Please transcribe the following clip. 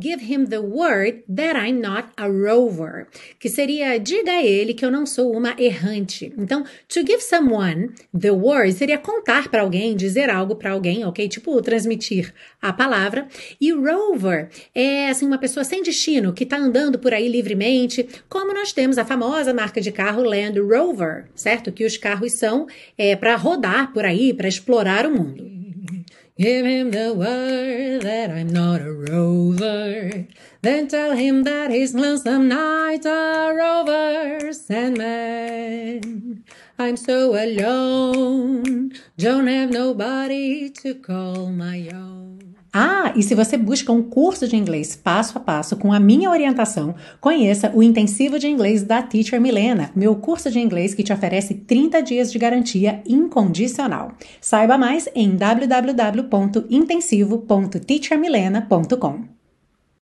Give him the word that I'm not a rover, que seria diga a ele que eu não sou uma errante. Então, to give someone the word seria contar para alguém, dizer algo para alguém, ok? Tipo, transmitir a palavra. E rover é assim uma pessoa sem destino que está andando por aí livremente, como nós temos a famosa marca de carro Land Rover, certo? Que os carros são é, para rodar por aí, para explorar o mundo. Give him the word that I'm not a rover. Then tell him that his lonesome nights are over. Sandman, I'm so alone. Don't have nobody to call my own. Ah, e se você busca um curso de inglês passo a passo com a minha orientação, conheça o Intensivo de Inglês da Teacher Milena, meu curso de inglês que te oferece 30 dias de garantia incondicional. Saiba mais em www.intensivo.teachermilena.com.